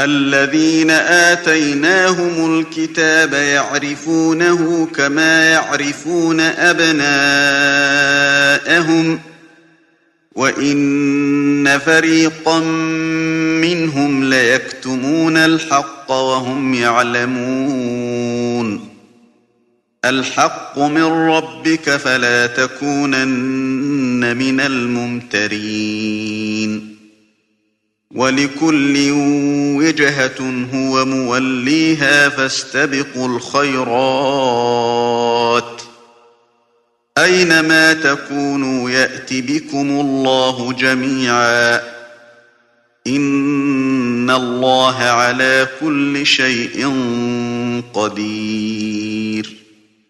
الذين آتيناهم الكتاب يعرفونه كما يعرفون أبناءهم وإن فريقا منهم ليكتمون الحق وهم يعلمون الحق من ربك فلا تكونن من الممترين ولكل وجهة هو موليها فاستبقوا الخيرات. أينما تكونوا يأت بكم الله جميعا. إن الله على كل شيء قدير.